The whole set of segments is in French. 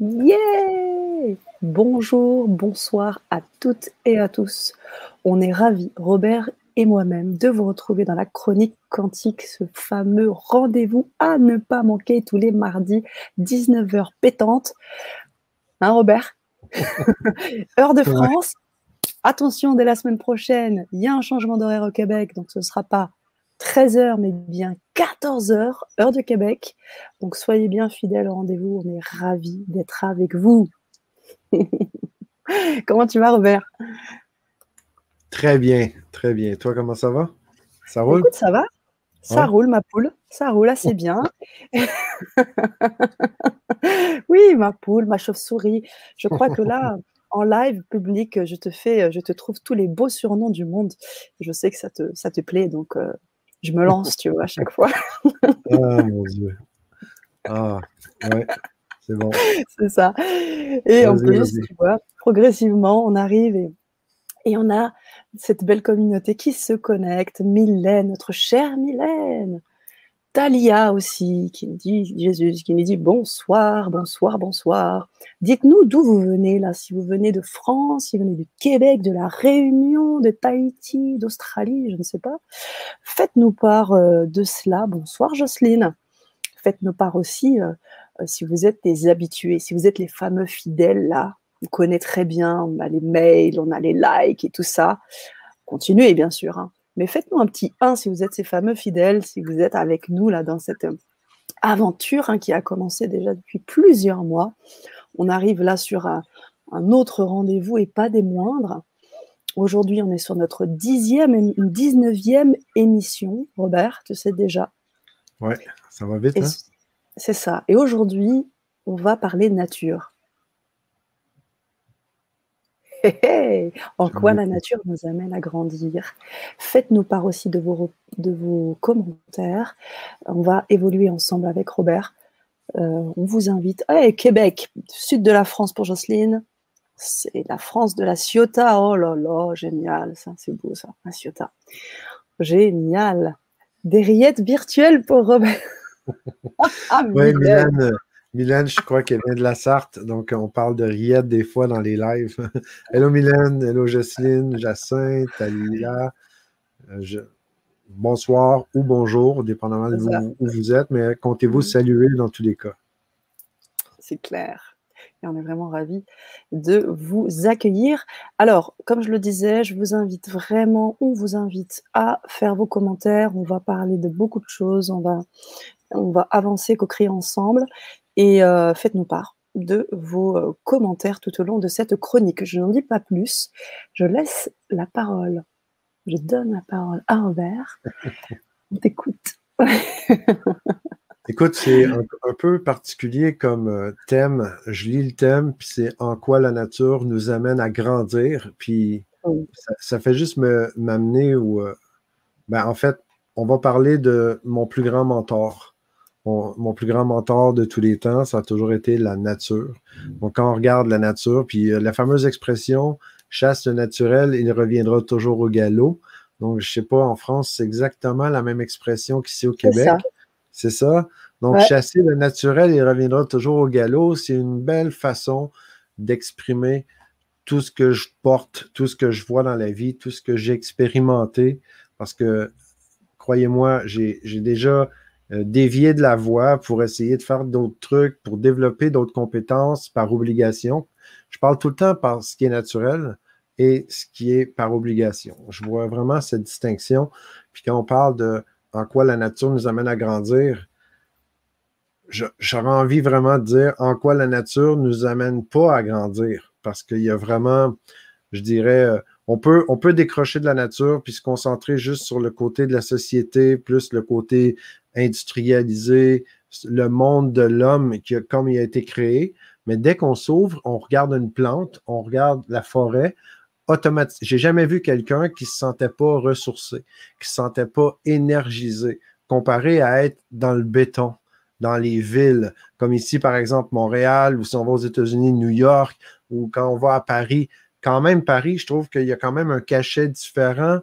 Yeah Bonjour, bonsoir à toutes et à tous. On est ravis, Robert et moi-même, de vous retrouver dans la chronique quantique, ce fameux rendez-vous à ne pas manquer tous les mardis, 19h pétante. Hein, Robert? Heure de France. Attention, dès la semaine prochaine, il y a un changement d'horaire au Québec, donc ce ne sera pas 13h, mais bien 14h, heure de Québec. Donc soyez bien fidèles au rendez-vous. On est ravis d'être avec vous. comment tu vas, Robert? Très bien, très bien. Toi, comment ça va? Ça roule? Écoute, ça va. Ça roule, ma poule. Ça roule assez bien. oui, ma poule, ma chauve-souris. Je crois que là, en live public, je te fais, je te trouve tous les beaux surnoms du monde. Je sais que ça te, ça te plaît, donc euh, je me lance, tu vois, à chaque fois. ah, mon Dieu. Ah, ouais, c'est bon. C'est ça. Et en plus, tu vois, progressivement, on arrive et, et, on a cette belle communauté qui se connecte. Mylène, notre chère Mylène. Talia aussi, qui dit, Jésus, qui nous dit bonsoir, bonsoir, bonsoir. Dites-nous d'où vous venez là, si vous venez de France, si vous venez du Québec, de la Réunion, de Tahiti, d'Australie, je ne sais pas. Faites-nous part euh, de cela. Bonsoir Jocelyne. Faites-nous part aussi euh, euh, si vous êtes des habitués, si vous êtes les fameux fidèles là. On connaît très bien, on a les mails, on a les likes et tout ça. Continuez bien sûr. Hein. Mais faites-nous un petit 1 si vous êtes ces fameux fidèles, si vous êtes avec nous là dans cette euh, aventure hein, qui a commencé déjà depuis plusieurs mois. On arrive là sur un, autre rendez-vous et pas des moindres. Aujourd'hui, on est sur notre dixième, une 19e émission. Robert, tu sais déjà. Ouais, ça va vite. Hein? C'est ça. Et aujourd'hui, on va parler nature. En quoi la nature nous amène à grandir? Faites-nous part aussi de vos, de vos commentaires. On va évoluer ensemble avec Robert. Euh, on vous invite. Hey, Québec, sud de la France pour Jocelyne. C'est la France de la Ciotat. Oh là là, génial, ça, c'est beau ça, la Ciotat. Génial. Des rillettes virtuelles pour Robert. ah, oui, Mylène, Mylène, je crois qu'elle vient de la Sarthe, donc on parle de rillettes des fois dans les lives. hello Mylène, hello Jocelyne, Jacinthe, Talia. Euh, bonsoir ou bonjour, dépendamment de où vous êtes, mais comptez-vous mm. saluer dans tous les cas? C'est clair. Et on est vraiment ravis de vous accueillir. Alors, comme je le disais, je vous invite vraiment, on vous invite à faire vos commentaires. On va parler de beaucoup de choses. On va, on va avancer, co-créer ensemble. Et euh, faites-nous part de vos euh, commentaires tout au long de cette chronique. Je n'en dis pas plus. Je laisse la parole. Je donne la parole à Robert. On t'écoute. Écoute, c'est un, peu particulier comme euh, thème. Je lis le thème, puis c'est en quoi la nature nous amène à grandir. Puis ça, fait juste m'amener où, ben, en fait, on va parler de mon plus grand mentor mon, plus grand mentor de tous les temps, ça a toujours été la nature. Donc, quand on regarde la nature, puis euh, la fameuse expression chasse le naturel, il reviendra toujours au galop. Donc, je ne sais pas, en France, c'est exactement la même expression qu'ici au Québec. C'est ça. Donc, chasser le naturel, il reviendra toujours au galop. C'est une belle façon d'exprimer tout ce que je porte, tout ce que je vois dans la vie, tout ce que j'ai expérimenté. Parce que, croyez-moi, j'ai déjà dévier de la voie pour essayer de faire d'autres trucs, pour développer d'autres compétences par obligation. Je parle tout le temps par ce qui est naturel et ce qui est par obligation. Je vois vraiment cette distinction. Puis quand on parle de en quoi la nature nous amène à grandir, j'aurais envie vraiment de dire en quoi la nature nous amène pas à grandir. Parce qu'il y a vraiment, je dirais, euh, on peut, on peut décrocher de la nature puis se concentrer juste sur le côté de la société, plus le côté industrialisé, le monde de l'homme comme il a été créé. Mais dès qu'on s'ouvre, on regarde une plante, on regarde la forêt, automatiquement. J'ai jamais vu quelqu'un qui se sentait pas ressourcé, qui se sentait pas énergisé, comparé à être dans le béton, dans les villes, comme ici, par exemple, Montréal, ou si on va aux États-Unis, New York, ou quand on va à Paris. Quand même, Paris, je trouve qu'il y a quand même un cachet différent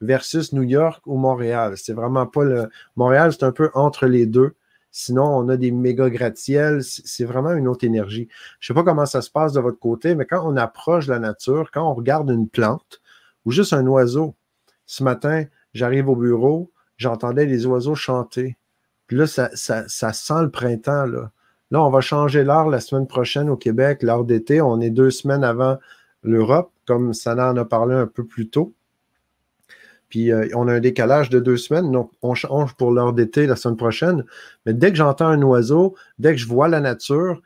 versus New York ou Montréal. C'est vraiment pas le. Montréal, c'est un peu entre les deux. Sinon, on a des méga gratte-ciels. C'est vraiment une autre énergie. Je ne sais pas comment ça se passe de votre côté, mais quand on approche la nature, quand on regarde une plante ou juste un oiseau, ce matin, j'arrive au bureau, j'entendais les oiseaux chanter. Puis là, ça, ça, ça sent le printemps. Là. là, on va changer l'heure la semaine prochaine au Québec, l'heure d'été. On est deux semaines avant l'Europe, comme Sana en a parlé un peu plus tôt. Puis euh, on a un décalage de deux semaines, donc on change pour l'heure d'été la semaine prochaine. Mais dès que j'entends un oiseau, dès que je vois la nature,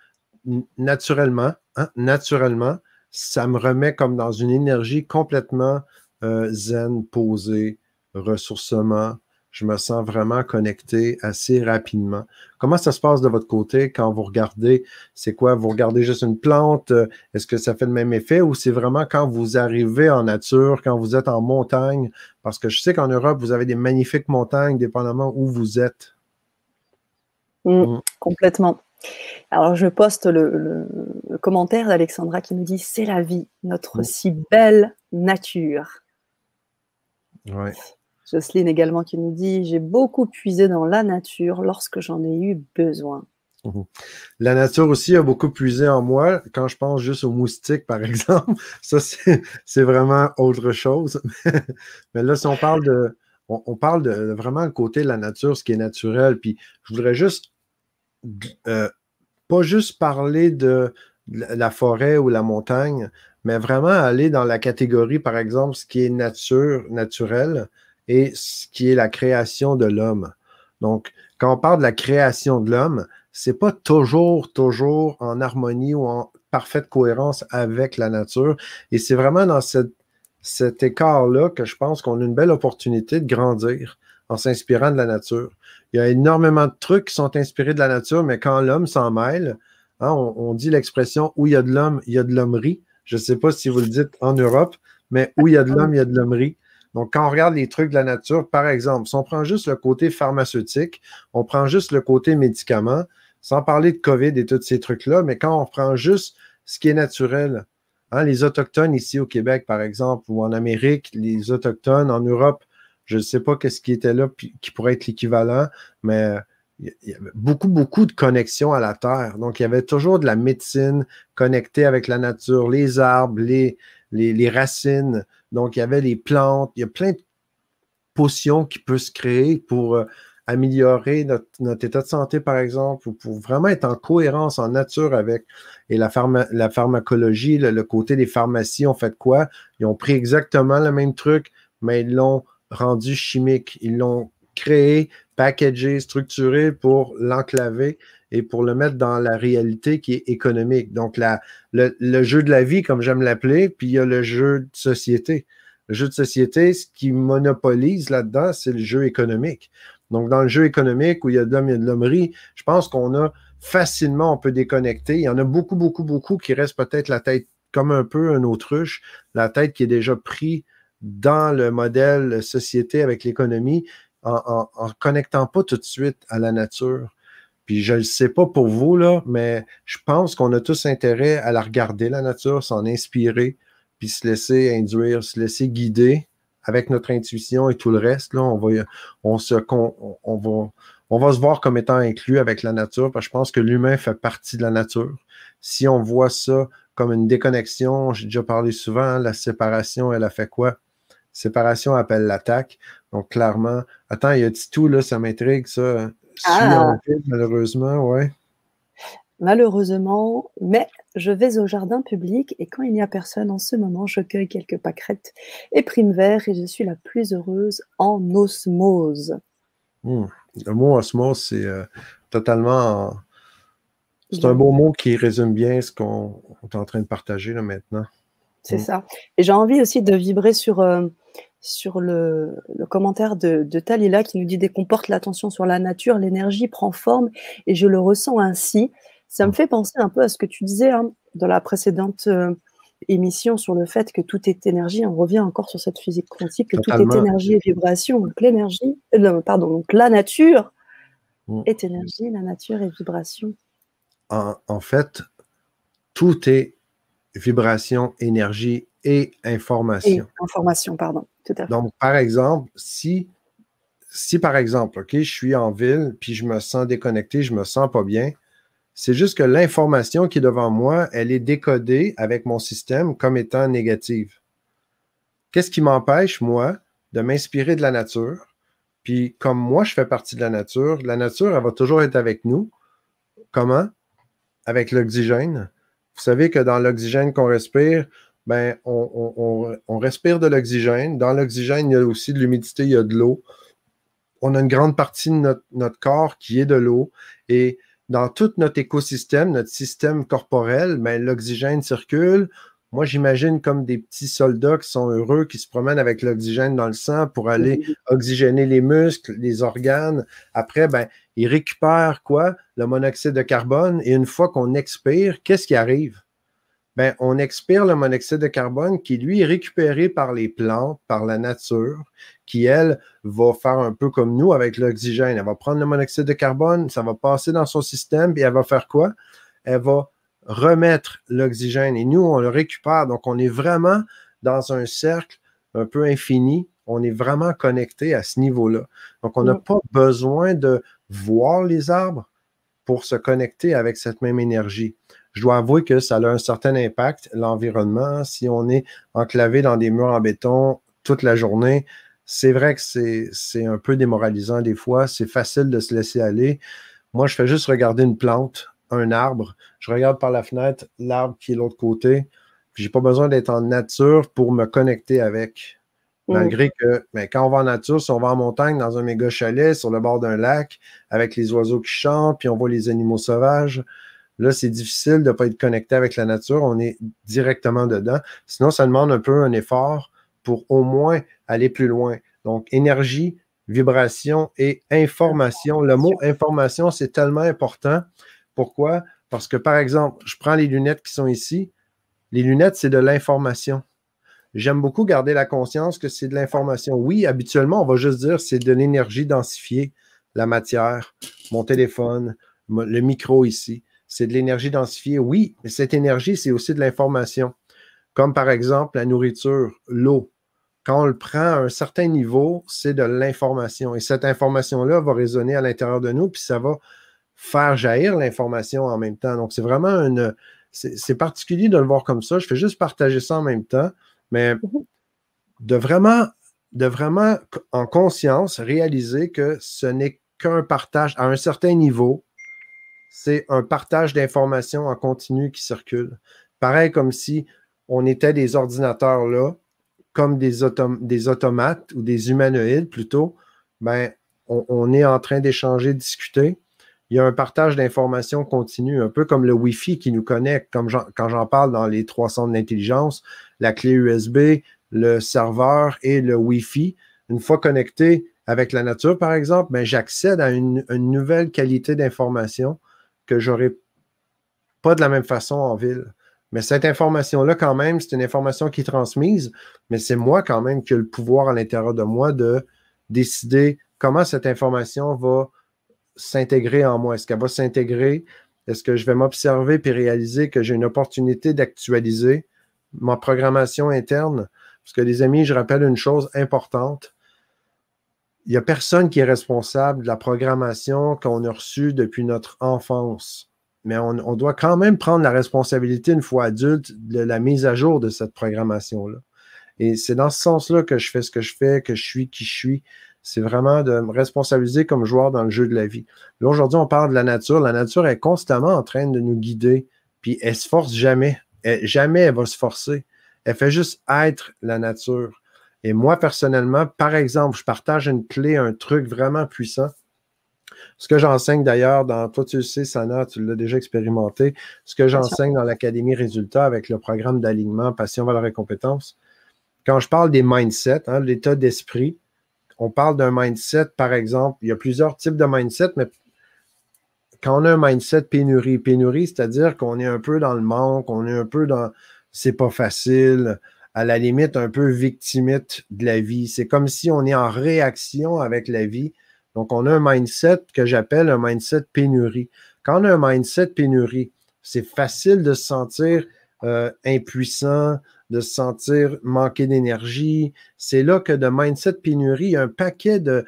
naturellement, hein, naturellement, ça me remet comme dans une énergie complètement euh, zen, posée, ressourcement, je me sens vraiment connecté assez rapidement. Comment ça se passe de votre côté quand vous regardez, c'est quoi, vous regardez juste une plante, euh, est-ce que ça fait le même effet ou c'est vraiment quand vous arrivez en nature, quand vous êtes en montagne? Parce que je sais qu'en Europe, vous avez des magnifiques montagnes, dépendamment où vous êtes. Mm, mm. Complètement. Alors, je poste le, commentaire d'Alexandra qui nous dit C'est la vie, notre mm. si belle nature. Ouais. Jocelyne également qui nous dit J'ai beaucoup puisé dans la nature lorsque j'en ai eu besoin. Mhm. La nature aussi a beaucoup puisé en moi. Quand je pense juste aux moustiques, par exemple, ça, c'est vraiment autre chose. Mais là, si on parle de. On, parle de vraiment le côté de la nature, ce qui est naturel. Puis je voudrais juste. Euh, pas juste parler de la forêt ou la montagne, mais vraiment aller dans la catégorie, par exemple, ce qui est nature, naturel, et ce qui est la création de l'homme. Donc, quand on parle de la création de l'homme, c'est pas toujours, toujours en harmonie ou en parfaite cohérence avec la nature. Et c'est vraiment dans cet écart-là que je pense qu'on a une belle opportunité de grandir en s'inspirant de la nature. Il y a énormément de trucs qui sont inspirés de la nature, mais quand l'homme s'en mêle, hein, on, on, dit l'expression où il y a de l'homme, il y a de l'hommerie. Je ne sais pas si vous le dites en Europe, mais où il y a de l'homme, il y a de l'hommerie. Donc, quand on regarde les trucs de la nature, par exemple, si on prend juste le côté pharmaceutique, on prend juste le côté médicament, sans parler de COVID et tous ces trucs-là, mais quand on prend juste ce qui est naturel, hein, les Autochtones ici au Québec, par exemple, ou en Amérique, les Autochtones en Europe, je ne sais pas qu'est-ce qui était là qui pourrait être l'équivalent, mais il y avait beaucoup, beaucoup de connexions à la Terre. Donc, il y avait toujours de la médecine connectée avec la nature, les arbres, les, les, racines. Donc, il y avait les plantes. Il y a plein de potions qui peuvent se créer pour euh, améliorer notre, état de santé, par exemple, ou pour vraiment être en cohérence, en nature avec. Et la, la pharmacologie, le, côté des pharmacies ont fait quoi? Ils ont pris exactement le même truc, mais ils l'ont rendu chimique. Ils l'ont créé, packagé, structuré pour l'enclaver et pour le mettre dans la réalité qui est économique. Donc, la, le, jeu de la vie, comme j'aime l'appeler, puis il y a le jeu de société. Le jeu de société, ce qui monopolise là-dedans, c'est le jeu économique. Donc, dans le jeu économique où il y a de l'homme, a de l'hommerie, je pense qu'on a facilement, on peut déconnecter. Il y en a beaucoup, beaucoup, beaucoup qui restent peut-être la tête comme un peu un autruche, la tête qui est déjà pris dans le modèle société avec l'économie, en ne connectant pas tout de suite à la nature. Puis je ne le sais pas pour vous, là, mais je pense qu'on a tous intérêt à la regarder, la nature, s'en inspirer, puis se laisser induire, se laisser guider avec notre intuition et tout le reste. Là, on va, on se, on, va, on va se voir comme étant inclus avec la nature, parce que je pense que l'humain fait partie de la nature. Si on voit ça comme une déconnexion, j'ai déjà parlé souvent, la séparation, elle a fait quoi? Séparation appelle l'attaque. Donc, clairement, attends, il y a tout, là, ça m'intrigue, ça. Ah. malheureusement, ouais. Malheureusement, mais je vais au jardin public et quand il n'y a personne en ce moment, je cueille quelques pâquerettes et primes verts et je suis la plus heureuse en osmose. Hmm. Le mot osmose, c'est euh, totalement. C'est un beau mot qui résume bien ce qu'on est en train de partager là maintenant. C'est hmm. ça. Et j'ai envie aussi de vibrer sur. Euh, sur le, commentaire de, de, Talila qui nous dit dès qu'on porte l'attention sur la nature, l'énergie prend forme et je le ressens ainsi. Ça me fait penser un peu à ce que tu disais hein, dans la précédente euh, émission sur le fait que tout est énergie. On revient encore sur cette physique quantique, que tout est énergie et vibration. Donc l'énergie, euh, pardon, donc la nature mm. est énergie, la nature est vibration. En, en fait, tout est vibration, énergie et information. information, pardon. Donc, par exemple, si si par exemple, OK, je suis en ville, puis je me sens déconnecté, je me sens pas bien, c'est juste que l'information qui est devant moi, elle est décodée avec mon système comme étant négative. Qu'est-ce qui m'empêche, moi, de m'inspirer de la nature? Puis comme moi, je fais partie de la nature, la nature, elle va toujours être avec nous. Comment? Avec l'oxygène. Vous savez que dans l'oxygène qu'on respire, ben, on, respire de l'oxygène. Dans l'oxygène, il y a aussi de l'humidité, il y a de l'eau. On a une grande partie de notre, notre corps qui est de l'eau. Et dans tout notre écosystème, notre système corporel, ben, l'oxygène circule. Moi, j'imagine comme des petits soldats qui sont heureux, qui se promènent avec l'oxygène dans le sang pour aller oxygéner les muscles, les organes. Après, ben, ils récupèrent quoi? Le monoxyde de carbone. Et une fois qu'on expire, qu'est-ce qui arrive? Ben, on expire le monoxyde de carbone qui, lui, est récupéré par les plantes, par la nature, qui, elle, va faire un peu comme nous avec l'oxygène. Elle va prendre le monoxyde de carbone, ça va passer dans son système, et elle va faire quoi? Elle va remettre l'oxygène et nous, on le récupère. Donc, on est vraiment dans un cercle un peu infini. On est vraiment connecté à ce niveau-là. Donc, on n'a pas besoin de voir les arbres pour se connecter avec cette même énergie je dois avouer que ça a un certain impact, l'environnement. Si on est enclavé dans des murs en béton toute la journée, c'est vrai que c'est un peu démoralisant des fois. C'est facile de se laisser aller. Moi, je fais juste regarder une plante, un arbre. Je regarde par la fenêtre l'arbre qui est de l'autre côté. Je n'ai pas besoin d'être en nature pour me connecter avec. Malgré que, mais ben, quand on va en nature, si on va en montagne, dans un méga chalet, sur le bord d'un lac, avec les oiseaux qui chantent, puis on voit les animaux sauvages, Là, c'est difficile de ne pas être connecté avec la nature. On est directement dedans. Sinon, ça demande un peu un effort pour au moins aller plus loin. Donc, énergie, vibration et information. Le mot information, c'est tellement important. Pourquoi? Parce que, par exemple, je prends les lunettes qui sont ici. Les lunettes, c'est de l'information. J'aime beaucoup garder la conscience que c'est de l'information. Oui, habituellement, on va juste dire c'est de l'énergie densifiée, la matière, mon téléphone, le micro ici c'est de l'énergie densifiée. Oui, mais cette énergie, c'est aussi de l'information. Comme par exemple la nourriture, l'eau. Quand on le prend à un certain niveau, c'est de l'information. Et cette information-là va résonner à l'intérieur de nous, puis ça va faire jaillir l'information en même temps. Donc, c'est vraiment une. C'est particulier de le voir comme ça. Je fais juste partager ça en même temps, mais de vraiment, de vraiment en conscience réaliser que ce n'est qu'un partage à un certain niveau c'est un partage d'informations en continu qui circule. Pareil comme si on était des ordinateurs là, comme des, automates ou des humanoïdes plutôt, ben, on, est en train d'échanger, discuter. Il y a un partage d'informations continu, un peu comme le Wi-Fi qui nous connecte, comme quand j'en parle dans les trois centres d'intelligence, la clé USB, le serveur et le Wi-Fi. Une fois connecté avec la nature, par exemple, ben, j'accède à une, une nouvelle qualité d'information que j'aurais pas de la même façon en ville. Mais cette information-là, quand même, c'est une information qui est transmise, mais c'est moi quand même qui ai le pouvoir à l'intérieur de moi de décider comment cette information va s'intégrer en moi. Est-ce qu'elle va s'intégrer? Est-ce que je vais m'observer puis réaliser que j'ai une opportunité d'actualiser ma programmation interne? Parce que les amis, je rappelle une chose importante il n'y a personne qui est responsable de la programmation qu'on a reçue depuis notre enfance. Mais on, doit quand même prendre la responsabilité, une fois adulte, de la mise à jour de cette programmation-là. Et c'est dans ce sens-là que je fais ce que je fais, que je suis qui je suis. C'est vraiment de me responsabiliser comme joueur dans le jeu de la vie. Là, aujourd'hui, on parle de la nature. La nature est constamment en train de nous guider, puis elle se force jamais. jamais elle va se forcer. Elle fait juste être la nature. Et moi, personnellement, par exemple, je partage une clé, un truc vraiment puissant. Ce que j'enseigne d'ailleurs dans, toi tu le sais, Sana, tu l'as déjà expérimenté, ce que j'enseigne dans l'Académie Résultats avec le programme d'alignement Passion, Valeur et Compétences. Quand je parle des mindsets, hein, l'état d'esprit, on parle d'un mindset, par exemple, il y a plusieurs types de mindset, mais quand on a un mindset pénurie, pénurie, c'est-à-dire qu'on est un peu dans le manque, on est un peu dans c'est pas facile, à la limite un peu victimite de la vie. C'est comme si on est en réaction avec la vie. Donc, on a un mindset que j'appelle un mindset pénurie. Quand on a un mindset pénurie, c'est facile de se sentir euh, impuissant, de se sentir manquer d'énergie. C'est là que de mindset pénurie, il y a un paquet de,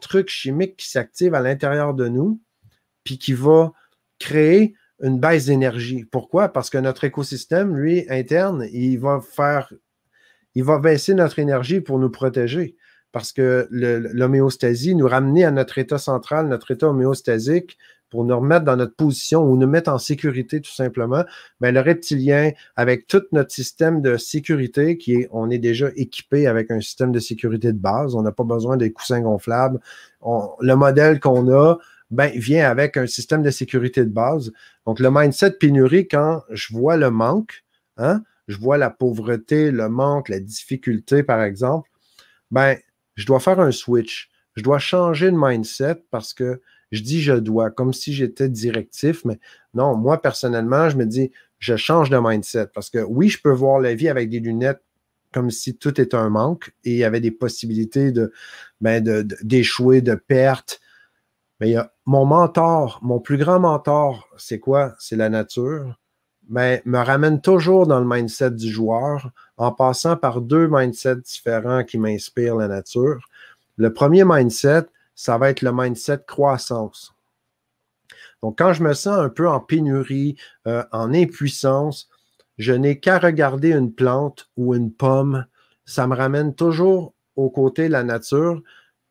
trucs chimiques qui s'activent à l'intérieur de nous, puis qui va créer une baisse d'énergie. Pourquoi? Parce que notre écosystème, lui, interne, il va faire, il va baisser notre énergie pour nous protéger. Parce que l'homéostasie, nous ramener à notre état central, notre état homéostasique, pour nous remettre dans notre position ou nous mettre en sécurité tout simplement, bien, le reptilien, avec tout notre système de sécurité, qui est, on est déjà équipé avec un système de sécurité de base, on n'a pas besoin des coussins gonflables. le modèle qu'on a, ben, vient avec un système de sécurité de base. Donc, le mindset pénurie, quand je vois le manque, hein, je vois la pauvreté, le manque, la difficulté, par exemple, ben, je dois faire un switch. Je dois changer de mindset parce que je dis je dois, comme si j'étais directif, mais non, moi, personnellement, je me dis, je change de mindset parce que oui, je peux voir la vie avec des lunettes comme si tout était un manque et il y avait des possibilités de, ben, d'échouer, de, de perte, mais mon mentor, mon plus grand mentor, c'est quoi? C'est la nature. Mais me ramène toujours dans le mindset du joueur en passant par deux mindsets différents qui m'inspirent la nature. Le premier mindset, ça va être le mindset croissance. Donc, quand je me sens un peu en pénurie, euh, en impuissance, je n'ai qu'à regarder une plante ou une pomme. Ça me ramène toujours au côté de la nature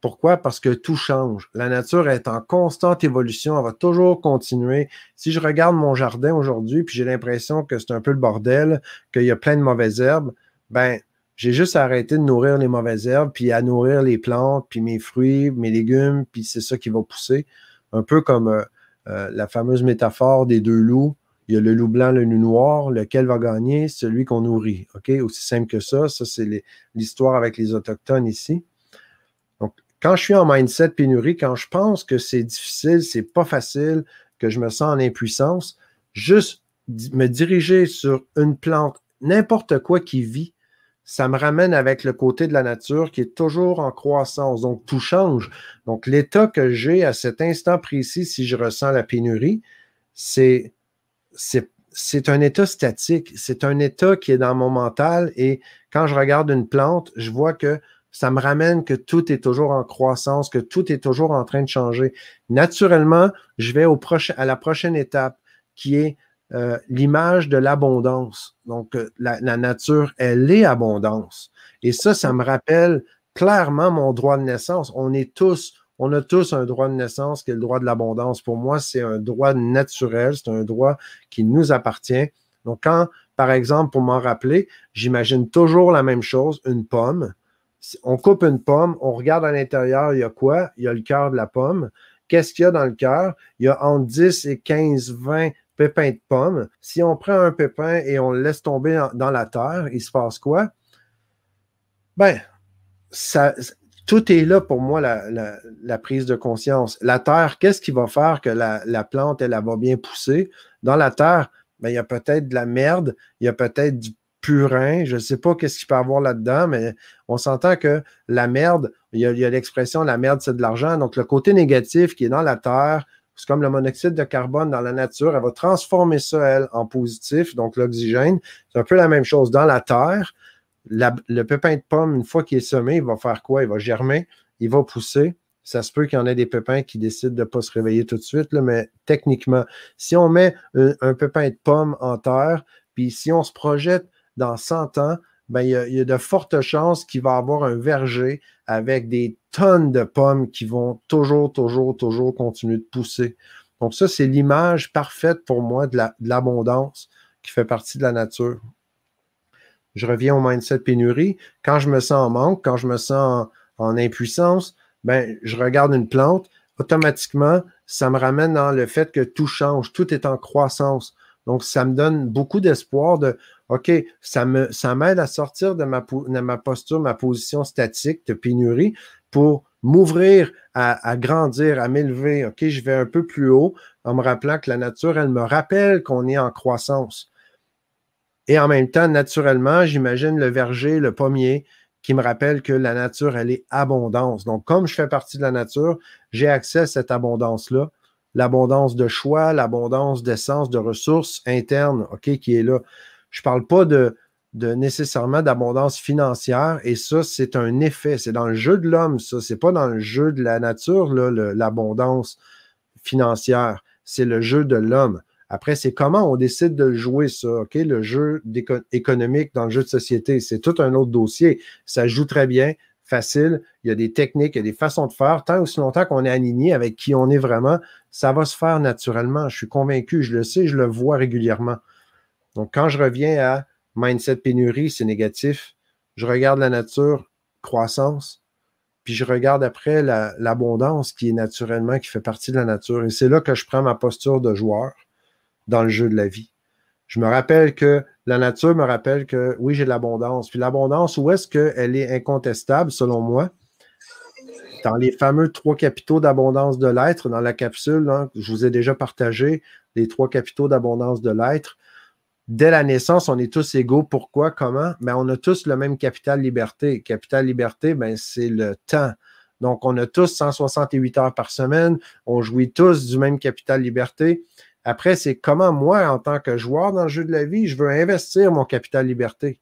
pourquoi? Parce que tout change. La nature est en constante évolution, elle va toujours continuer. Si je regarde mon jardin aujourd'hui, puis j'ai l'impression que c'est un peu le bordel, qu'il y a plein de mauvaises herbes, ben, j'ai juste arrêté de nourrir les mauvaises herbes, puis à nourrir les plantes, puis mes fruits, mes légumes, puis c'est ça qui va pousser. Un peu comme euh, euh, la fameuse métaphore des deux loups. Il y a le loup blanc, le loup noir. Lequel va gagner? Celui qu'on nourrit. OK? Aussi simple que ça. Ça, c'est l'histoire avec les Autochtones ici. Quand je suis en mindset pénurie, quand je pense que c'est difficile, c'est pas facile, que je me sens en impuissance, juste me diriger sur une plante, n'importe quoi qui vit, ça me ramène avec le côté de la nature qui est toujours en croissance. Donc, tout change. Donc, l'état que j'ai à cet instant précis, si je ressens la pénurie, c'est, c'est, c'est un état statique. C'est un état qui est dans mon mental. Et quand je regarde une plante, je vois que ça me ramène que tout est toujours en croissance, que tout est toujours en train de changer. Naturellement, je vais au prochain, à la prochaine étape qui est euh, l'image de l'abondance. Donc, euh, la, nature, elle est abondance. Et ça, ça me rappelle clairement mon droit de naissance. On est tous, on a tous un droit de naissance qui est le droit de l'abondance. Pour moi, c'est un droit naturel, c'est un droit qui nous appartient. Donc, quand, par exemple, pour m'en rappeler, j'imagine toujours la même chose, une pomme on coupe une pomme, on regarde à l'intérieur, il y a quoi? Il y a le cœur de la pomme. Qu'est-ce qu'il y a dans le cœur? Il y a entre 10 et 15, 20 pépins de pommes. Si on prend un pépin et on le laisse tomber dans, la terre, il se passe quoi? Ben, tout est là pour moi, la, prise de conscience. La terre, qu'est-ce qui va faire que la, plante, elle, elle, va bien pousser? Dans la terre, ben, il y a peut-être de la merde, il y a peut-être du purin. Je ne sais pas qu'est-ce qu'il peut avoir là-dedans, mais on s'entend que la merde, il y a, l'expression la merde, c'est de l'argent. Donc, le côté négatif qui est dans la terre, c'est comme le monoxyde de carbone dans la nature, elle va transformer ça, elle, en positif, donc l'oxygène. C'est un peu la même chose dans la terre. le pépin de pomme, une fois qu'il est semé, il va faire quoi? Il va germer, il va pousser. Ça se peut qu'il y en ait des pépins qui décident de ne pas se réveiller tout de suite, mais techniquement, si on met un, un pépin de pomme en terre, puis si on se projette dans 100 ans, ben, il, y a, de fortes chances qu'il va avoir un verger avec des tonnes de pommes qui vont toujours, toujours, toujours continuer de pousser. Donc, ça, c'est l'image parfaite pour moi de l'abondance qui fait partie de la nature. Je reviens au mindset pénurie. Quand je me sens en manque, quand je me sens en, impuissance, ben, je regarde une plante, automatiquement, ça me ramène dans le fait que tout change, tout est en croissance. Donc, ça me donne beaucoup d'espoir de OK, ça m'aide ça à sortir de ma, ma posture, ma position statique de pénurie pour m'ouvrir à, grandir, à m'élever. OK, je vais un peu plus haut en me rappelant que la nature, elle me rappelle qu'on est en croissance. Et en même temps, naturellement, j'imagine le verger, le pommier, qui me rappelle que la nature, elle est abondance. Donc, comme je fais partie de la nature, j'ai accès à cette abondance-là. L'abondance de choix, l'abondance d'essence, de ressources internes, OK, qui est là. Je ne parle pas de, nécessairement d'abondance financière. Et ça, c'est un effet. C'est dans le jeu de l'homme, ça. C'est pas dans le jeu de la nature, l'abondance financière. C'est le jeu de l'homme. Après, c'est comment on décide de jouer ça, OK? Le jeu économique dans le jeu de société, c'est tout un autre dossier. Ça joue très bien, facile. Il y a des techniques, il y a des façons de faire. Tant aussi longtemps qu'on est aligné avec qui on est vraiment, ça va se faire naturellement. Je suis convaincu, je le sais, je le vois régulièrement. Donc, quand je reviens à mindset pénurie, c'est négatif. Je regarde la nature, croissance, puis je regarde après l'abondance qui est naturellement, qui fait partie de la nature. Et c'est là que je prends ma posture de joueur dans le jeu de la vie. Je me rappelle que la nature me rappelle que oui, j'ai de l'abondance. Puis l'abondance, où est-ce qu'elle est incontestable, selon moi? Dans les fameux trois capitaux d'abondance de l'être, dans la capsule, hein, je vous ai déjà partagé les trois capitaux d'abondance de l'être. Dès la naissance, on est tous égaux. Pourquoi? Comment? Ben, on a tous le même capital liberté. Capital liberté, ben, c'est le temps. Donc, on a tous 168 heures par semaine. On jouit tous du même capital liberté. Après, c'est comment moi, en tant que joueur dans le jeu de la vie, je veux investir mon capital liberté?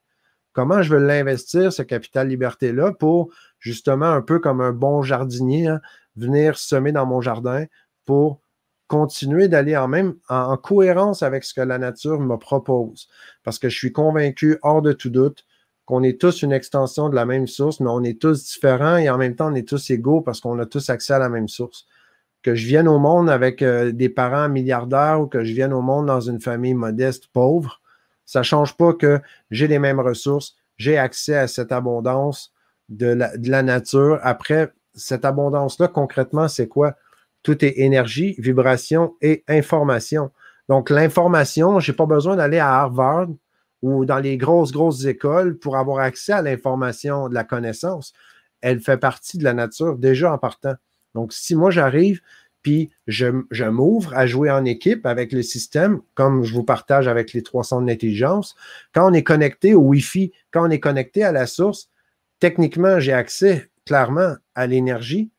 Comment je veux l'investir, ce capital liberté-là, pour justement, un peu comme un bon jardinier, hein, venir semer dans mon jardin pour continuer d'aller en même en, cohérence avec ce que la nature me propose. Parce que je suis convaincu, hors de tout doute, qu'on est tous une extension de la même source, mais on est tous différents et en même temps, on est tous égaux parce qu'on a tous accès à la même source que je vienne au monde avec euh, des parents milliardaires ou que je vienne au monde dans une famille modeste, pauvre, ça ne change pas que j'ai les mêmes ressources, j'ai accès à cette abondance de la, nature. Après, cette abondance-là, concrètement, c'est quoi? Tout est énergie, vibration et information. Donc, l'information, je n'ai pas besoin d'aller à Harvard ou dans les grosses, grosses écoles pour avoir accès à l'information, de la connaissance. Elle fait partie de la nature déjà en partant. Donc, si moi j'arrive, puis je, m'ouvre à jouer en équipe avec le système, comme je vous partage avec les 300 d'intelligence, quand on est connecté au Wi-Fi, quand on est connecté à la source, techniquement, j'ai accès clairement à l'énergie.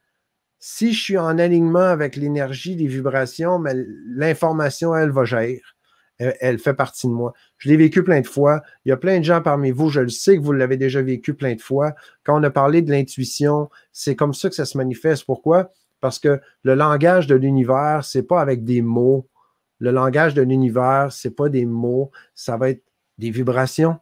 Si je suis en alignement avec l'énergie, les vibrations, mais l'information, elle va jaillir. Elle, fait partie de moi. Je l'ai vécu plein de fois. Il y a plein de gens parmi vous, je le sais que vous l'avez déjà vécu plein de fois. Quand on a parlé de l'intuition, c'est comme ça que ça se manifeste. Pourquoi? Parce que le langage de l'univers, c'est pas avec des mots. Le langage de l'univers, c'est pas des mots. Ça va être des vibrations,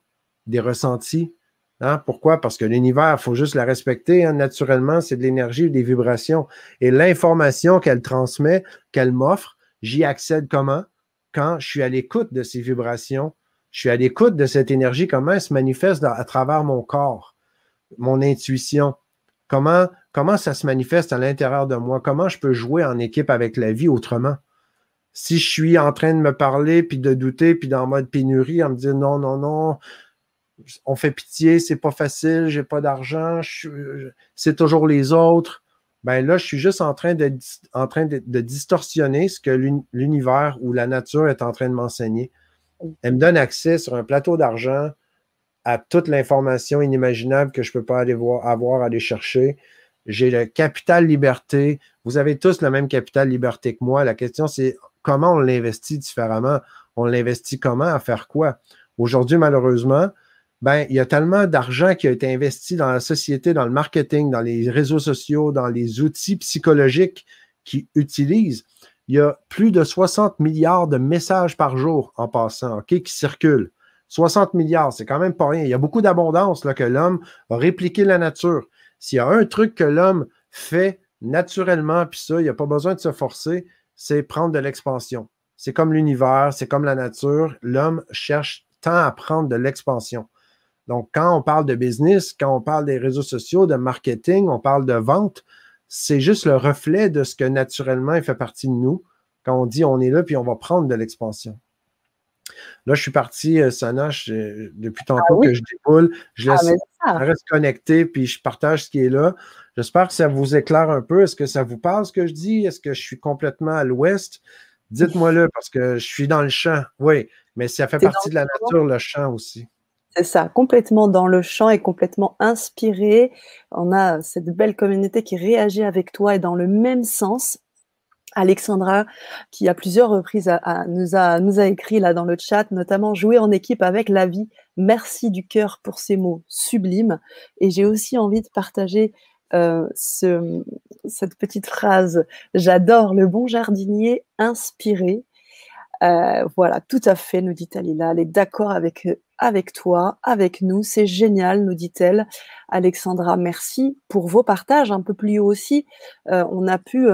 des ressentis. Hein? Pourquoi? Parce que l'univers, il faut juste la respecter. Hein. Naturellement, c'est de l'énergie, des vibrations. Et l'information qu'elle transmet, qu'elle m'offre, j'y accède comment? quand je suis à l'écoute de ces vibrations, je suis à l'écoute de cette énergie, comment elle se manifeste à travers mon corps, mon intuition, comment, comment ça se manifeste à l'intérieur de moi, comment je peux jouer en équipe avec la vie autrement? Si je suis en train de me parler, puis de douter, puis dans mode pénurie, en me disant non, non, non, on fait pitié, c'est pas facile, j'ai pas d'argent, c'est toujours les autres ben là, je suis juste en train de, en distorsionner ce que l'univers ou la nature est en train de m'enseigner. Elle me donne accès sur un plateau d'argent à toute l'information inimaginable que je ne peux pas aller voir, avoir, aller chercher. J'ai le capital liberté. Vous avez tous le même capital liberté que moi. La question, c'est comment on l'investit différemment? On l'investit comment, à faire quoi? Aujourd'hui, malheureusement, ben, il y a tellement d'argent qui a été investi dans la société, dans le marketing, dans les réseaux sociaux, dans les outils psychologiques qui utilisent. Il y a plus de 60 milliards de messages par jour en passant, OK, qui circulent. 60 milliards, c'est quand même pas rien. Il y a beaucoup d'abondance que l'homme a répliqué la nature. S'il y a un truc que l'homme fait naturellement, puis ça, il n'y a pas besoin de se forcer, c'est prendre de l'expansion. C'est comme l'univers, c'est comme la nature. L'homme cherche tant à prendre de l'expansion. Donc, quand on parle de business, quand on parle des réseaux sociaux, de marketing, on parle de vente, c'est juste le reflet de ce que naturellement il fait partie de nous. Quand on dit on est là, puis on va prendre de l'expansion. Là, je suis parti, euh, Sana, depuis tantôt ah que je déboule. Je laisse, ah, reste connecté, puis je partage ce qui est là. J'espère que ça vous éclaire un peu. Est-ce que ça vous parle ce que je dis? Est-ce que je suis complètement à l'ouest? Dites-moi-le parce que je suis dans le champ. Oui, mais ça fait partie de la nature, le champ aussi. Ça, complètement dans le champ et complètement inspiré. On a cette belle communauté qui réagit avec toi et dans le même sens. Alexandra, qui à plusieurs reprises nous, a, écrit là dans le chat, notamment jouer en équipe avec la vie. Merci du cœur pour ces mots sublimes. Et j'ai aussi envie de partager euh, ce, cette petite phrase. J'adore le bon jardinier inspiré. Euh, voilà, tout à fait, nous dit Talila. Elle est d'accord avec, avec toi, avec nous. C'est génial, nous dit-elle. Alexandra, merci pour vos partages. Un peu plus haut aussi, euh, on a pu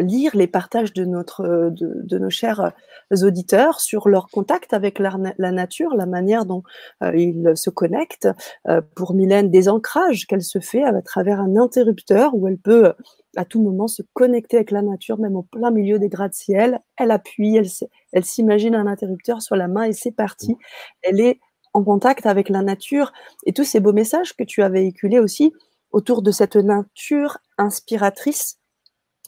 lire les partages de, nos chers auditeurs sur leur contact avec la, nature, la manière dont euh, ils se connectent. Euh, pour Mylène, des ancrages qu'elle se fait à travers un interrupteur où elle peut euh, à tout moment se connecter avec la nature, même au plein milieu des gratte-ciel. Elle appuie, elle, elle s'imagine un interrupteur sur la main et c'est parti. Elle est en contact avec la nature et tous ces beaux messages que tu as véhiculés aussi autour de cette nature inspiratrice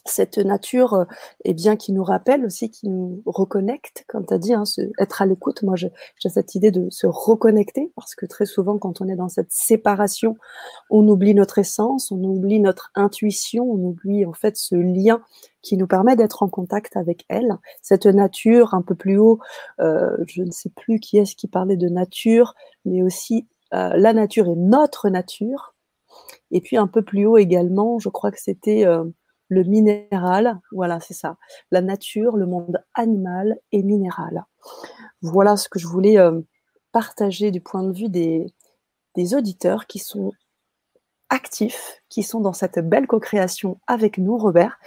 cette nature euh, eh bien, qui nous rappelle aussi, qui nous reconnecte, comme tu as dit, hein, être à l'écoute. Moi, j'ai cette idée de se reconnecter parce que très souvent, quand on est dans cette séparation, on oublie notre essence, on oublie notre intuition, on oublie en fait ce lien qui nous permet d'être en contact avec elle. Cette nature un peu plus haut, euh, je ne sais plus qui est-ce qui parlait de nature, mais aussi euh, la nature est notre nature. Et puis un peu plus haut également, je crois que c'était le minéral, voilà, c'est ça, la nature, le monde animal et minéral. Voilà ce que je voulais euh, partager du point de vue des, auditeurs qui sont actifs, qui sont dans cette belle co-création avec nous, Robert,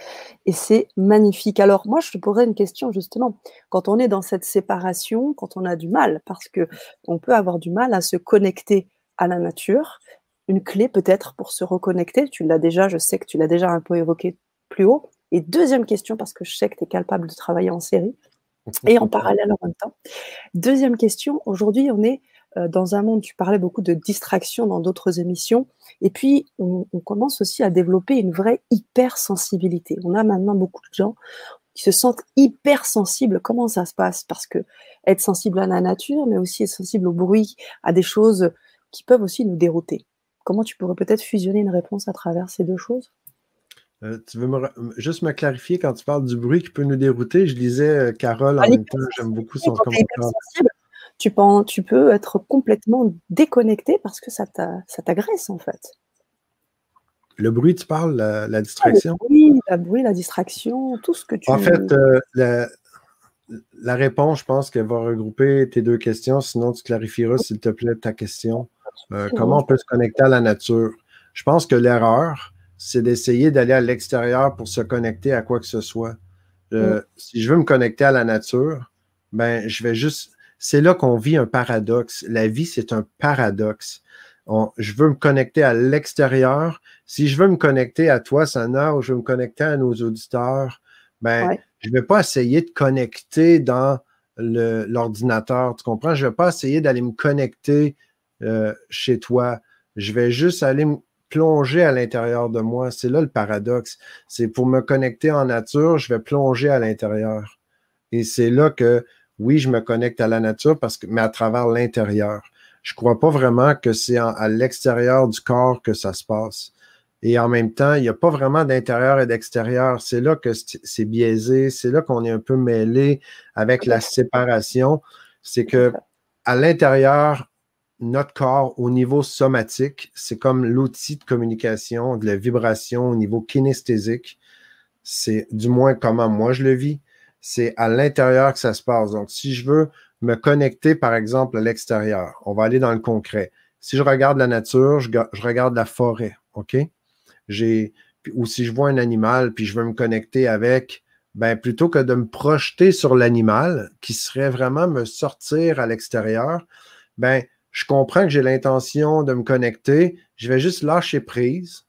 et c'est magnifique. Alors moi, je te poserais une question justement. Quand on est dans cette séparation, quand on a du mal, parce que on peut avoir du mal à se connecter à la nature, une clé peut-être pour se reconnecter, tu l'as déjà, je sais que tu l'as déjà un peu évoqué plus haut Et deuxième question, parce que je sais que tu es capable de travailler en série et en parallèle en même temps. Deuxième question, aujourd'hui, on est euh, dans un monde, tu parlais beaucoup de distraction dans d'autres émissions, et puis on, commence aussi à développer une vraie hypersensibilité. On a maintenant beaucoup de gens qui se sentent hypersensibles. Comment ça se passe? Parce que être sensible à la nature, mais aussi être sensible au bruit, à des choses qui peuvent aussi nous dérouter. Comment tu pourrais peut-être fusionner une réponse à travers ces deux choses? Euh, tu veux juste me clarifier quand tu parles du bruit qui peut nous dérouter? Je lisais euh, Carole en même temps, j'aime beaucoup son commentaire. Tu, tu peux être complètement déconnecté parce que ça t'agresse en fait. Le bruit, tu parles, la, distraction? Oui, le bruit, la distraction, tout ce que tu... En fait, euh, la, réponse, je pense qu'elle va regrouper tes deux questions, sinon tu clarifieras, s'il te plaît, ta question. comment on peut se connecter à la nature? Je pense que l'erreur, c'est d'essayer d'aller à l'extérieur pour se connecter à quoi que ce soit. Euh, mm. Si je veux me connecter à la nature, ben, je vais juste. C'est là qu'on vit un paradoxe. La vie, c'est un paradoxe. je veux me connecter à l'extérieur. Si je veux me connecter à toi, Sana, ou je veux me connecter à nos auditeurs, ben, je ne vais pas essayer de connecter dans l'ordinateur. Tu comprends? Je ne vais pas essayer d'aller me connecter euh, chez toi. Je vais juste aller me plonger à l'intérieur de moi. C'est là le paradoxe. C'est pour me connecter en nature, je vais plonger à l'intérieur. Et c'est là que, oui, je me connecte à la nature, parce que, mais à travers l'intérieur. Je ne crois pas vraiment que c'est à l'extérieur du corps que ça se passe. Et en même temps, il n'y a pas vraiment d'intérieur et d'extérieur. C'est là que c'est biaisé, c'est là qu'on est un peu mêlé avec la séparation. C'est que à l'intérieur, notre corps au niveau somatique, c'est comme l'outil de communication, de la vibration au niveau kinesthésique. C'est du moins comment moi je le vis. C'est à l'intérieur que ça se passe. Donc, si je veux me connecter, par exemple, à l'extérieur, on va aller dans le concret. Si je regarde la nature, je, regarde la forêt, OK? Ou si je vois un animal, puis je veux me connecter avec, ben, plutôt que de me projeter sur l'animal, qui serait vraiment me sortir à l'extérieur, ben, je comprends que j'ai l'intention de me connecter, je vais juste lâcher prise,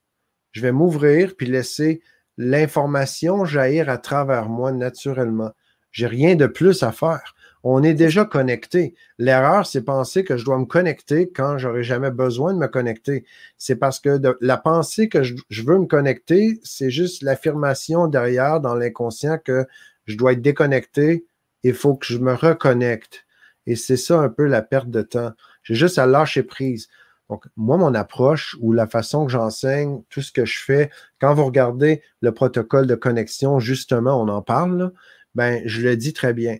je vais m'ouvrir puis laisser l'information jaillir à travers moi naturellement. J'ai rien de plus à faire. On est déjà connecté. L'erreur, c'est penser que je dois me connecter quand j'aurai jamais besoin de me connecter. C'est parce que la pensée que je, je veux me connecter, c'est juste l'affirmation derrière dans l'inconscient que je dois être déconnecté. Il faut que je me reconnecte. Et c'est ça un peu la perte de temps. J'ai juste à lâcher prise. Donc, moi, mon approche ou la façon que j'enseigne, tout ce que je fais, quand vous regardez le protocole de connexion, justement, on en parle, ben, je le dis très bien.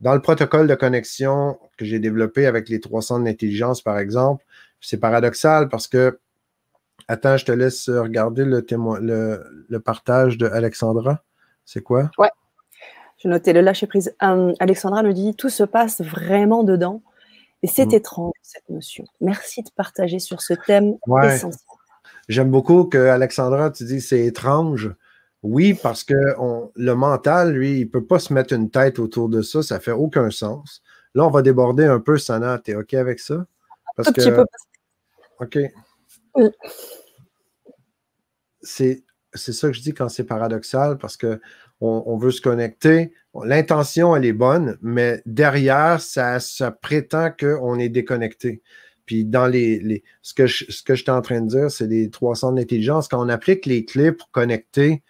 Dans le protocole de connexion que j'ai développé avec les 300 d'intelligence, par exemple, c'est paradoxal parce que, attends, je te laisse regarder le, partage de Alexandra. C'est quoi? Ouais. Je notais le lâcher prise. Euh, Alexandra nous dit tout se passe vraiment dedans. Et c'est mmh. étrange, cette notion. Merci de partager sur ce thème essentiel. J'aime beaucoup que Alexandra, tu dis c'est étrange. Oui, parce que le mental, lui, il ne peut pas se mettre une tête autour de ça. Ça ne fait aucun sens. Là, on va déborder un peu, Sana. Tu es OK avec ça? Parce que, OK. C'est ça que je dis quand c'est paradoxal, parce qu'on on veut se connecter. L'intention, elle est bonne, mais derrière, ça, ça prétend qu'on est déconnecté. Puis dans les, ce que je, ce que j'étais en train de dire, c'est les 300 d'intelligence. Quand on applique les clés pour connecter,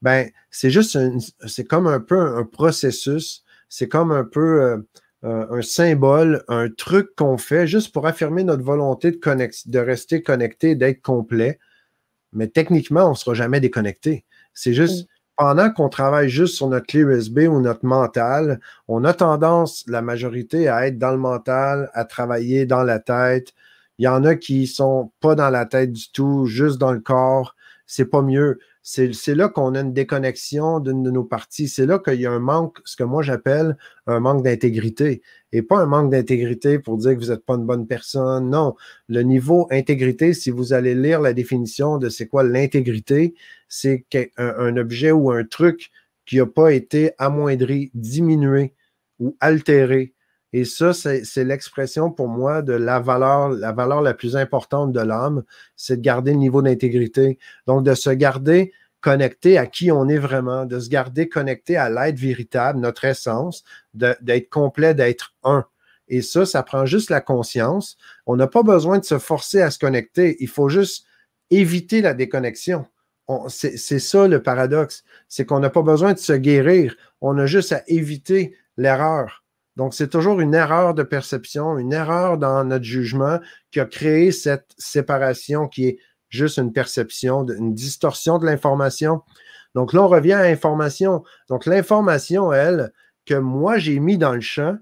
ben c'est juste c'est comme un peu un processus. C'est comme un peu euh, un symbole, un truc qu'on fait juste pour affirmer notre volonté de, de rester connecté, d'être complet. Mais techniquement, on sera jamais déconnecté. C'est juste pendant qu'on travaille juste sur notre clé USB ou notre mental, on a tendance, la majorité, à être dans le mental, à travailler dans la tête. Il y en a qui sont pas dans la tête du tout, juste dans le corps. C'est pas mieux c'est là qu'on a une déconnexion d'une de nos parties. C'est là qu'il y a un manque, ce que moi j'appelle un manque d'intégrité. Et pas un manque d'intégrité pour dire que vous n'êtes pas une bonne personne. Non, le niveau intégrité, si vous allez lire la définition de c'est quoi l'intégrité, c'est un, objet ou un truc qui n'a pas été amoindri, diminué ou altéré. Et ça, c'est l'expression pour moi de la valeur, la valeur la plus importante de l'âme, c'est de garder le niveau d'intégrité. Donc, de se garder connecté à qui on est vraiment, de se garder connecté à l'être véritable, notre essence, d'être complet, d'être un. Et ça, ça prend juste la conscience. On n'a pas besoin de se forcer à se connecter. Il faut juste éviter la déconnexion. C'est ça le paradoxe. C'est qu'on n'a pas besoin de se guérir. On a juste à éviter l'erreur. Donc, c'est toujours une erreur de perception, une erreur dans notre jugement qui a créé cette séparation qui est juste une perception, une distorsion de l'information. Donc là, on revient à l'information. Donc, l'information, elle, que moi j'ai mis dans le champ,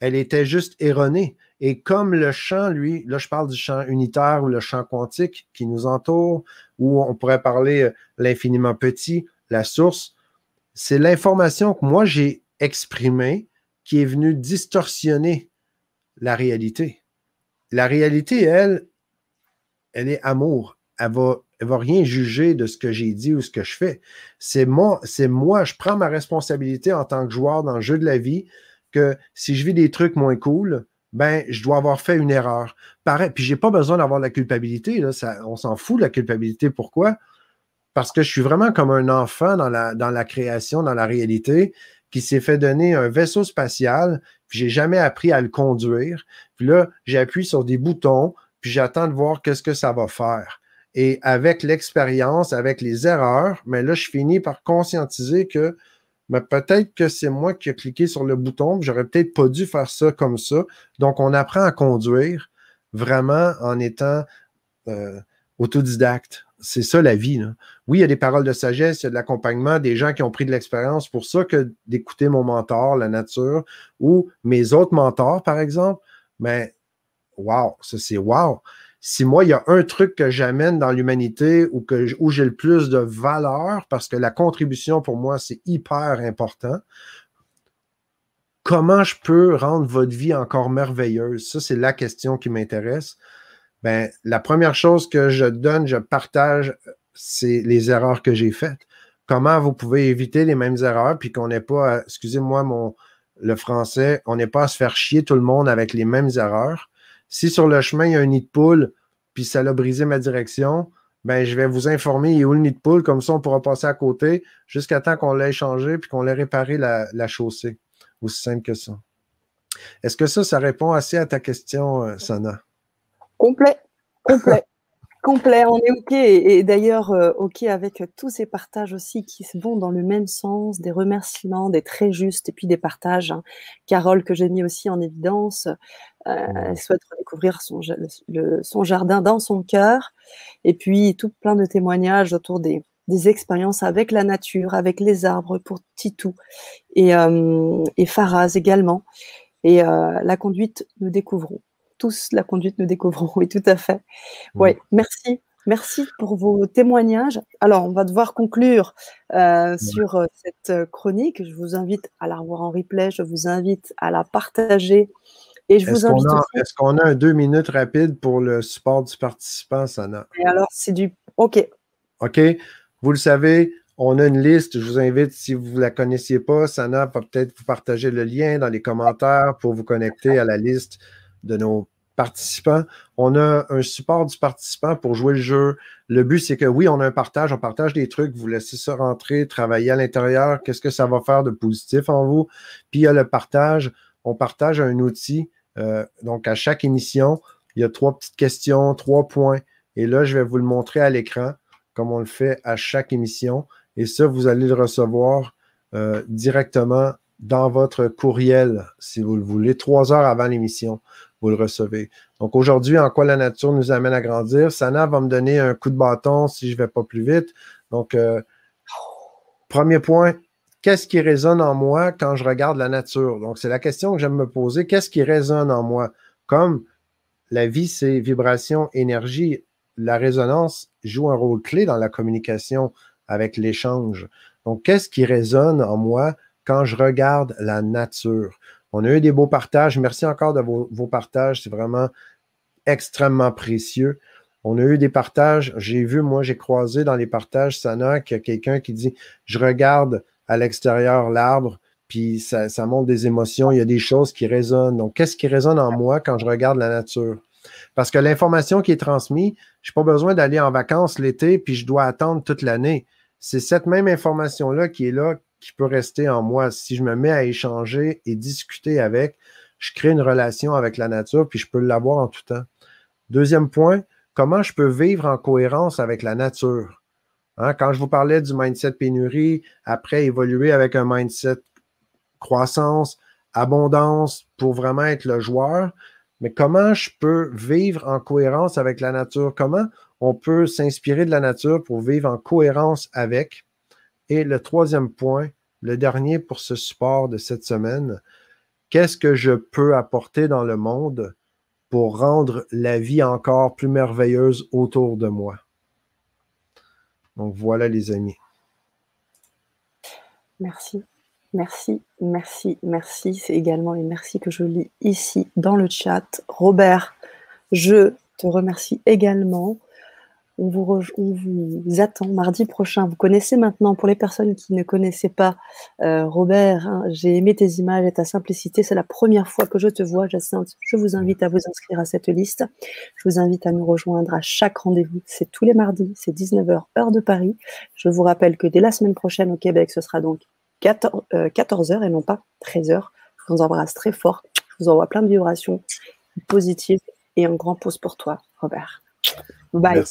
elle était juste erronée. Et comme le champ, lui, là, je parle du champ unitaire ou le champ quantique qui nous entoure, ou on pourrait parler euh, l'infiniment petit, la source, c'est l'information que moi j'ai exprimée qui est venu distorsionner la réalité. La réalité, elle, elle est amour. Elle va, elle va rien juger de ce que j'ai dit ou ce que je fais. C'est moi, c'est moi, je prends ma responsabilité en tant que joueur dans le jeu de la vie que si je vis des trucs moins cool, ben, je dois avoir fait une erreur. Pareil, puis j'ai pas besoin d'avoir la culpabilité. Là, ça, on s'en fout de la culpabilité. Pourquoi? Parce que je suis vraiment comme un enfant dans la, dans la création, dans la réalité qui s'est fait donner un vaisseau spatial, puis j'ai jamais appris à le conduire. Puis là, j'appuie sur des boutons, puis j'attends de voir qu'est-ce que ça va faire. Et avec l'expérience, avec les erreurs, mais là, je finis par conscientiser que mais peut-être que c'est moi qui ai cliqué sur le bouton, j'aurais peut-être pas dû faire ça comme ça. Donc, on apprend à conduire vraiment en étant euh, autodidacte c'est ça la vie. Oui, il y a des paroles de sagesse, il y a de l'accompagnement, des gens qui ont pris de l'expérience. Pour ça que d'écouter mon mentor, la nature, ou mes autres mentors, par exemple, mais wow, ça c'est wow. Si moi, il y a un truc que j'amène dans l'humanité ou que où j'ai le plus de valeur, parce que la contribution pour moi, c'est hyper important, comment je peux rendre votre vie encore merveilleuse? Ça, c'est la question qui m'intéresse ben, la première chose que je donne, je partage, c'est les erreurs que j'ai faites. Comment vous pouvez éviter les mêmes erreurs, puis qu'on n'ait pas, excusez-moi mon le français, on n'est pas à se faire chier tout le monde avec les mêmes erreurs? Si sur le chemin, il y a un nid de poule, puis ça l'a brisé ma direction, ben, je vais vous informer il est où le nid de poule, comme ça on pourra passer à côté jusqu'à temps qu'on l'ait changé puis qu'on l'ait réparé la, la, chaussée. Aussi simple que ça. Est-ce que ça, ça répond assez à ta question, euh, Sana? Complet, complet. Complet, on est OK. Et, d'ailleurs, euh, OK avec tous ces partages aussi qui vont dans le même sens, des remerciements, des très justes, et puis des partages. Hein. Carole, que j'ai mis aussi en évidence, euh, elle souhaite redécouvrir son, son jardin dans son cœur. Et puis, tout plein de témoignages autour des, des expériences avec la nature, avec les arbres pour Titou et, euh, et Faraz également. Et la conduite, nous découvrons. Tous la conduite, nous découvrons. Oui, tout à fait. Oui, merci. Merci pour vos témoignages. Alors, on va devoir conclure euh, sur cette chronique. Je vous invite à la revoir en replay. Je vous invite à la partager. Et je vous invite Est-ce qu'on a un deux minutes rapide pour le support du participant, Sana? Et alors, c'est du. OK. OK? Vous le savez, on a une liste. Je vous invite, si vous ne la connaissiez pas, Sana va peut-être vous partager le lien dans les commentaires pour vous connecter à la liste de nos participants. On a un support du participant pour jouer le jeu. Le but, c'est que oui, on a un partage, on partage des trucs, vous laissez ça rentrer, travailler à l'intérieur, qu'est-ce que ça va faire de positif en vous? Puis il y a le partage, on partage un outil. Euh, donc à chaque émission, il y a trois petites questions, trois points. Et là, je vais vous le montrer à l'écran comme on le fait à chaque émission. Et ça, vous allez le recevoir euh, directement dans votre courriel, si vous le voulez, trois heures avant l'émission, vous le recevez. Donc aujourd'hui, en quoi la nature nous amène à grandir? Sana va me donner un coup de bâton si je ne vais pas plus vite. Donc, euh, premier point, qu'est-ce qui résonne en moi quand je regarde la nature? Donc, c'est la question que j'aime me poser. Qu'est-ce qui résonne en moi? Comme la vie, c'est vibration, énergie la résonance joue un rôle clé dans la communication avec l'échange. Donc, qu'est-ce qui résonne en moi quand je regarde la nature? On a eu des beaux partages. Merci encore de vos, partages. C'est vraiment extrêmement précieux. On a eu des partages. J'ai vu, moi, j'ai croisé dans les partages, Sana, qu'il y a quelqu'un qui dit Je regarde à l'extérieur l'arbre, puis ça, ça montre des émotions. Il y a des choses qui résonnent. Donc, qu'est-ce qui résonne en moi quand je regarde la nature? Parce que l'information qui est transmise, je n'ai pas besoin d'aller en vacances l'été, puis je dois attendre toute l'année. C'est cette même information-là qui est là, qui peut rester en moi. Si je me mets à échanger et discuter avec, je crée une relation avec la nature, puis je peux l'avoir en tout temps. Deuxième point, comment je peux vivre en cohérence avec la nature? Hein, quand je vous parlais du mindset pénurie, après évoluer avec un mindset croissance, abondance pour vraiment être le joueur, mais comment je peux vivre en cohérence avec la nature? Comment on peut s'inspirer de la nature pour vivre en cohérence avec? Et le troisième point, le dernier pour ce support de cette semaine, qu'est-ce que je peux apporter dans le monde pour rendre la vie encore plus merveilleuse autour de moi? Donc voilà les amis. Merci. Merci, merci, merci. C'est également les merci que je lis ici dans le chat. Robert, je te remercie également. On vous, attend mardi prochain. Vous connaissez maintenant, pour les personnes qui ne connaissaient pas euh, Robert, hein, j'ai aimé tes images et ta simplicité. C'est la première fois que je te vois, Jacinthe. Je vous invite à vous inscrire à cette liste. Je vous invite à nous rejoindre à chaque rendez-vous. C'est tous les mardis, c'est 19h, heure de Paris. Je vous rappelle que dès la semaine prochaine au Québec, ce sera donc 14, h euh, et non pas 13 h Je vous embrasse très fort. Je vous envoie plein de vibrations positives et un grand pouce pour toi, Robert. Bye.